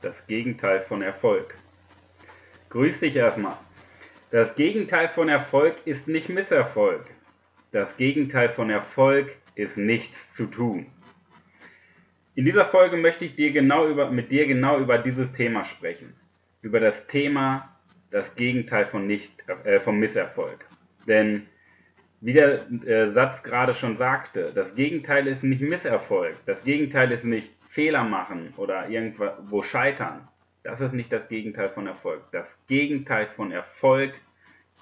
Das Gegenteil von Erfolg. Grüß dich erstmal. Das Gegenteil von Erfolg ist nicht Misserfolg. Das Gegenteil von Erfolg ist nichts zu tun. In dieser Folge möchte ich dir genau über, mit dir genau über dieses Thema sprechen. Über das Thema das Gegenteil von, nicht, äh, vom Misserfolg. Denn wie der äh, Satz gerade schon sagte, das Gegenteil ist nicht Misserfolg. Das Gegenteil ist nicht Fehler machen oder irgendwo scheitern. Das ist nicht das Gegenteil von Erfolg. Das Gegenteil von Erfolg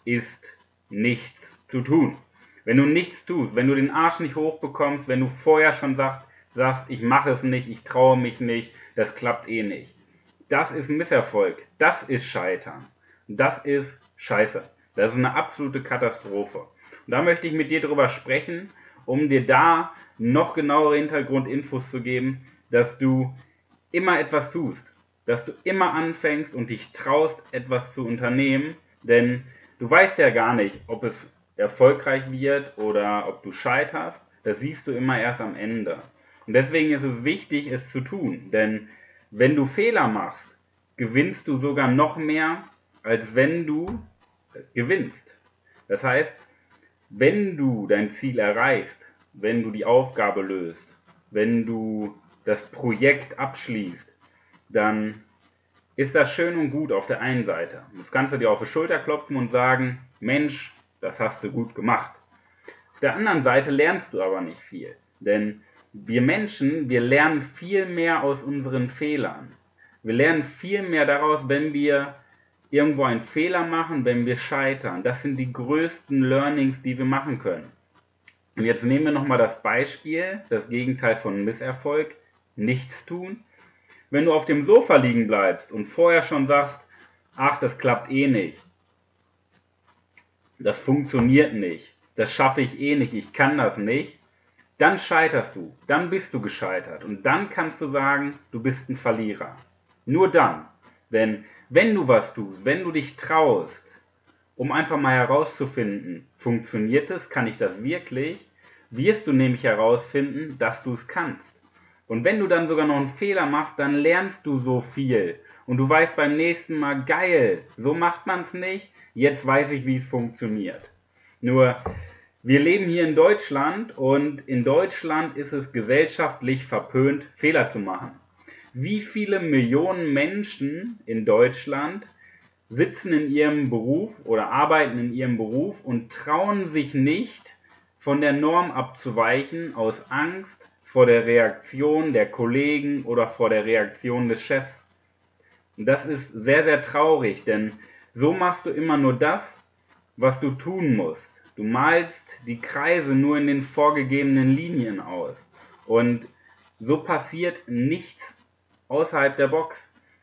ist nichts zu tun. Wenn du nichts tust, wenn du den Arsch nicht hochbekommst, wenn du vorher schon sagst, sagst ich mache es nicht, ich traue mich nicht, das klappt eh nicht. Das ist Misserfolg. Das ist Scheitern. Das ist Scheiße. Das ist eine absolute Katastrophe. Und da möchte ich mit dir drüber sprechen, um dir da noch genauere Hintergrundinfos zu geben, dass du immer etwas tust, dass du immer anfängst und dich traust, etwas zu unternehmen, denn du weißt ja gar nicht, ob es erfolgreich wird oder ob du scheiterst, das siehst du immer erst am Ende. Und deswegen ist es wichtig, es zu tun, denn wenn du Fehler machst, gewinnst du sogar noch mehr, als wenn du gewinnst. Das heißt, wenn du dein Ziel erreichst, wenn du die Aufgabe löst, wenn du das Projekt abschließt, dann ist das schön und gut auf der einen Seite. Das kannst du dir auf die Schulter klopfen und sagen, Mensch, das hast du gut gemacht. Auf der anderen Seite lernst du aber nicht viel. Denn wir Menschen, wir lernen viel mehr aus unseren Fehlern. Wir lernen viel mehr daraus, wenn wir irgendwo einen Fehler machen, wenn wir scheitern. Das sind die größten Learnings, die wir machen können. Und jetzt nehmen wir nochmal das Beispiel, das Gegenteil von Misserfolg nichts tun. Wenn du auf dem Sofa liegen bleibst und vorher schon sagst, ach, das klappt eh nicht, das funktioniert nicht, das schaffe ich eh nicht, ich kann das nicht, dann scheiterst du, dann bist du gescheitert und dann kannst du sagen, du bist ein Verlierer. Nur dann. Denn wenn du was tust, wenn du dich traust, um einfach mal herauszufinden, funktioniert es, kann ich das wirklich, wirst du nämlich herausfinden, dass du es kannst. Und wenn du dann sogar noch einen Fehler machst, dann lernst du so viel. Und du weißt beim nächsten Mal, geil, so macht man es nicht, jetzt weiß ich, wie es funktioniert. Nur, wir leben hier in Deutschland und in Deutschland ist es gesellschaftlich verpönt, Fehler zu machen. Wie viele Millionen Menschen in Deutschland sitzen in ihrem Beruf oder arbeiten in ihrem Beruf und trauen sich nicht, von der Norm abzuweichen aus Angst, vor der Reaktion der Kollegen oder vor der Reaktion des Chefs. Und das ist sehr, sehr traurig, denn so machst du immer nur das, was du tun musst. Du malst die Kreise nur in den vorgegebenen Linien aus. Und so passiert nichts außerhalb der Box.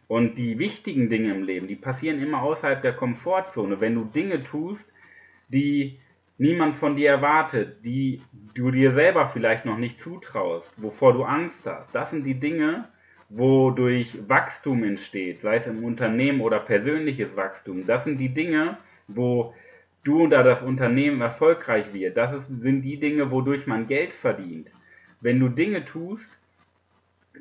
Und die wichtigen Dinge im Leben, die passieren immer außerhalb der Komfortzone. Wenn du Dinge tust, die niemand von dir erwartet, die du dir selber vielleicht noch nicht zutraust, wovor du Angst hast. Das sind die Dinge, wodurch Wachstum entsteht, sei es im Unternehmen oder persönliches Wachstum. Das sind die Dinge, wo du oder das Unternehmen erfolgreich wird. Das ist, sind die Dinge, wodurch man Geld verdient. Wenn du Dinge tust,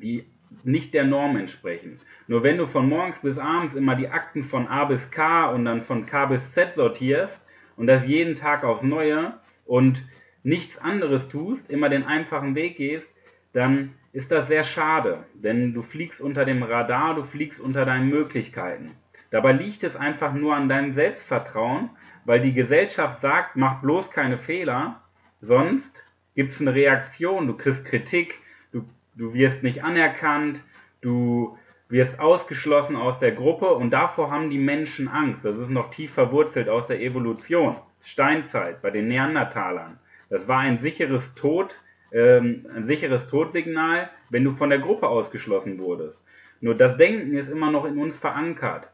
die nicht der Norm entsprechen. Nur wenn du von morgens bis abends immer die Akten von A bis K und dann von K bis Z sortierst, und das jeden Tag aufs Neue und nichts anderes tust, immer den einfachen Weg gehst, dann ist das sehr schade, denn du fliegst unter dem Radar, du fliegst unter deinen Möglichkeiten. Dabei liegt es einfach nur an deinem Selbstvertrauen, weil die Gesellschaft sagt, mach bloß keine Fehler, sonst gibt es eine Reaktion, du kriegst Kritik, du, du wirst nicht anerkannt, du wirst ausgeschlossen aus der Gruppe und davor haben die Menschen Angst. Das ist noch tief verwurzelt aus der Evolution. Steinzeit bei den Neandertalern. Das war ein sicheres Tod, ähm, ein sicheres Todsignal, wenn du von der Gruppe ausgeschlossen wurdest. Nur das Denken ist immer noch in uns verankert.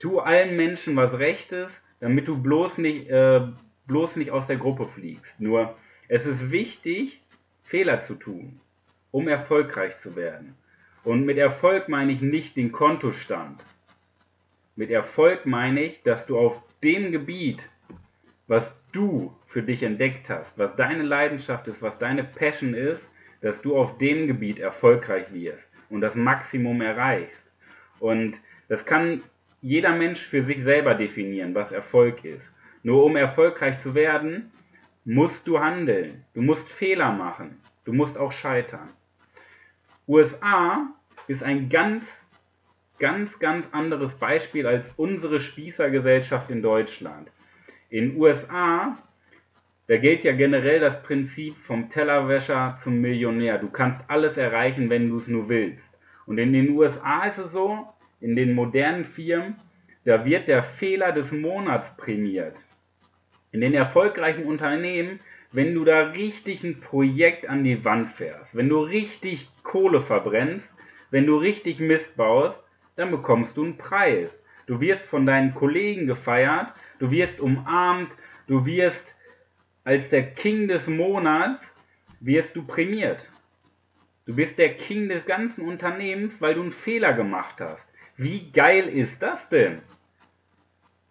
Tu allen Menschen was Rechtes, damit du bloß nicht, äh, bloß nicht aus der Gruppe fliegst. Nur, es ist wichtig, Fehler zu tun, um erfolgreich zu werden. Und mit Erfolg meine ich nicht den Kontostand. Mit Erfolg meine ich, dass du auf dem Gebiet, was du für dich entdeckt hast, was deine Leidenschaft ist, was deine Passion ist, dass du auf dem Gebiet erfolgreich wirst und das Maximum erreichst. Und das kann jeder Mensch für sich selber definieren, was Erfolg ist. Nur um erfolgreich zu werden, musst du handeln. Du musst Fehler machen. Du musst auch scheitern. USA ist ein ganz, ganz, ganz anderes Beispiel als unsere Spießergesellschaft in Deutschland. In USA, da gilt ja generell das Prinzip vom Tellerwäscher zum Millionär. Du kannst alles erreichen, wenn du es nur willst. Und in den USA ist es so, in den modernen Firmen, da wird der Fehler des Monats prämiert. In den erfolgreichen Unternehmen, wenn du da richtig ein Projekt an die Wand fährst, wenn du richtig Kohle verbrennst, wenn du richtig Mist baust, dann bekommst du einen Preis. Du wirst von deinen Kollegen gefeiert, du wirst umarmt, du wirst als der King des Monats, wirst du prämiert. Du bist der King des ganzen Unternehmens, weil du einen Fehler gemacht hast. Wie geil ist das denn?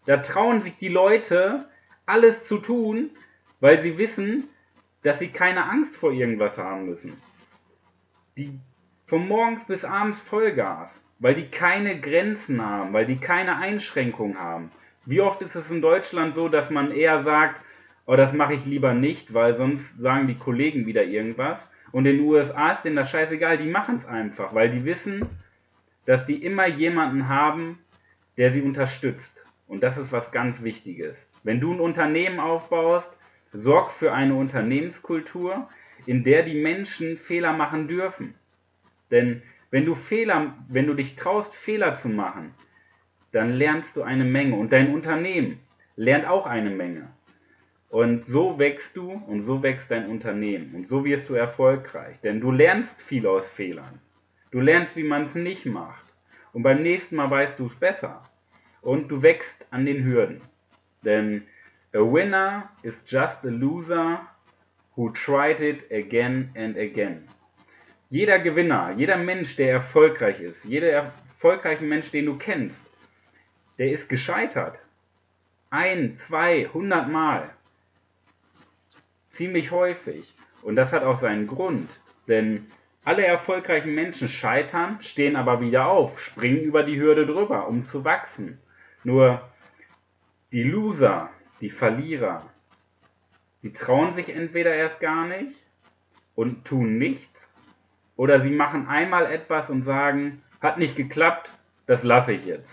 Da trauen sich die Leute, alles zu tun, weil sie wissen, dass sie keine Angst vor irgendwas haben müssen. Die von morgens bis abends Vollgas, weil die keine Grenzen haben, weil die keine Einschränkungen haben. Wie oft ist es in Deutschland so, dass man eher sagt, oh, das mache ich lieber nicht, weil sonst sagen die Kollegen wieder irgendwas. Und in den USA ist denen das scheißegal, die machen es einfach, weil die wissen, dass sie immer jemanden haben, der sie unterstützt. Und das ist was ganz Wichtiges. Wenn du ein Unternehmen aufbaust, sorg für eine Unternehmenskultur, in der die Menschen Fehler machen dürfen. Denn wenn du Fehler, wenn du dich traust, Fehler zu machen, dann lernst du eine Menge und dein Unternehmen lernt auch eine Menge. Und so wächst du und so wächst dein Unternehmen und so wirst du erfolgreich, denn du lernst viel aus Fehlern. Du lernst, wie man es nicht macht. Und beim nächsten Mal weißt du es besser. Und du wächst an den Hürden. Denn a winner is just a loser who tried it again and again. Jeder Gewinner, jeder Mensch, der erfolgreich ist, jeder erfolgreiche Mensch, den du kennst, der ist gescheitert. Ein, zwei, hundert Mal. Ziemlich häufig. Und das hat auch seinen Grund. Denn alle erfolgreichen Menschen scheitern, stehen aber wieder auf, springen über die Hürde drüber, um zu wachsen. Nur die Loser, die Verlierer, die trauen sich entweder erst gar nicht und tun nichts, oder sie machen einmal etwas und sagen, hat nicht geklappt, das lasse ich jetzt.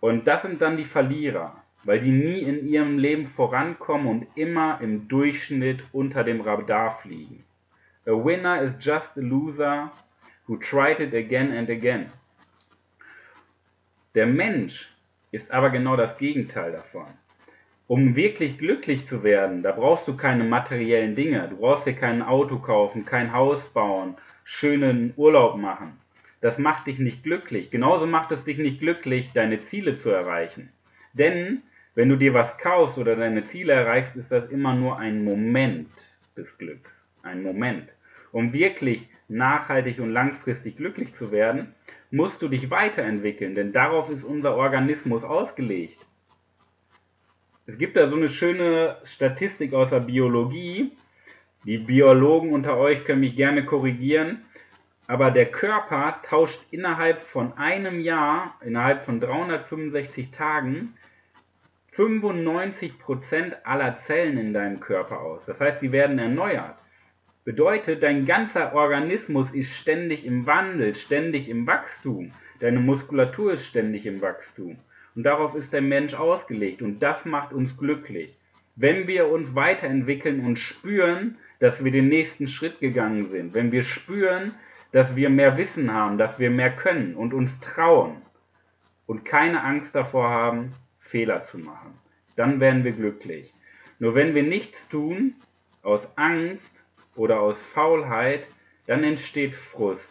Und das sind dann die Verlierer, weil die nie in ihrem Leben vorankommen und immer im Durchschnitt unter dem Radar fliegen. A winner is just a loser who tried it again and again. Der Mensch ist aber genau das Gegenteil davon. Um wirklich glücklich zu werden, da brauchst du keine materiellen Dinge. Du brauchst dir kein Auto kaufen, kein Haus bauen, schönen Urlaub machen. Das macht dich nicht glücklich. Genauso macht es dich nicht glücklich, deine Ziele zu erreichen. Denn wenn du dir was kaufst oder deine Ziele erreichst, ist das immer nur ein Moment des Glücks. Ein Moment. Um wirklich nachhaltig und langfristig glücklich zu werden, musst du dich weiterentwickeln, denn darauf ist unser Organismus ausgelegt. Es gibt da so eine schöne Statistik aus der Biologie. Die Biologen unter euch können mich gerne korrigieren. Aber der Körper tauscht innerhalb von einem Jahr, innerhalb von 365 Tagen, 95% aller Zellen in deinem Körper aus. Das heißt, sie werden erneuert. Bedeutet, dein ganzer Organismus ist ständig im Wandel, ständig im Wachstum. Deine Muskulatur ist ständig im Wachstum. Und darauf ist der Mensch ausgelegt. Und das macht uns glücklich. Wenn wir uns weiterentwickeln und spüren, dass wir den nächsten Schritt gegangen sind, wenn wir spüren, dass wir mehr Wissen haben, dass wir mehr können und uns trauen und keine Angst davor haben, Fehler zu machen, dann werden wir glücklich. Nur wenn wir nichts tun, aus Angst, oder aus Faulheit, dann entsteht Frust.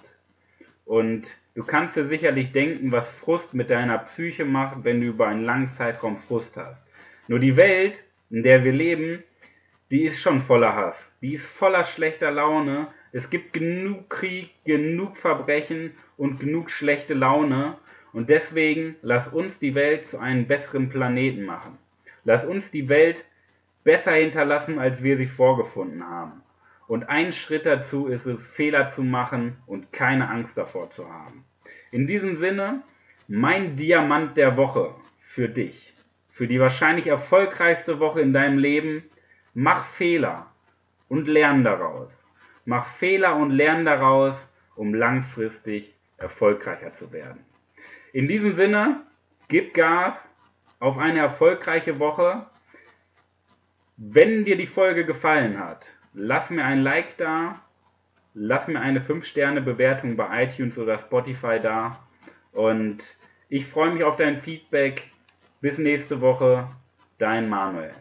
Und Du kannst dir sicherlich denken, was Frust mit deiner Psyche macht, wenn du über einen langen Zeitraum Frust hast. Nur die Welt, in der wir leben, die ist schon voller Hass. Die ist voller schlechter Laune. Es gibt genug Krieg, genug Verbrechen und genug schlechte Laune. Und deswegen lass uns die Welt zu einem besseren Planeten machen. Lass uns die Welt besser hinterlassen, als wir sie vorgefunden haben. Und ein Schritt dazu ist es, Fehler zu machen und keine Angst davor zu haben. In diesem Sinne, mein Diamant der Woche für dich, für die wahrscheinlich erfolgreichste Woche in deinem Leben, mach Fehler und lern daraus. Mach Fehler und lern daraus, um langfristig erfolgreicher zu werden. In diesem Sinne, gib Gas auf eine erfolgreiche Woche. Wenn dir die Folge gefallen hat, lass mir ein Like da, lass mir eine 5-Sterne-Bewertung bei iTunes oder Spotify da und ich freue mich auf dein Feedback. Bis nächste Woche, dein Manuel.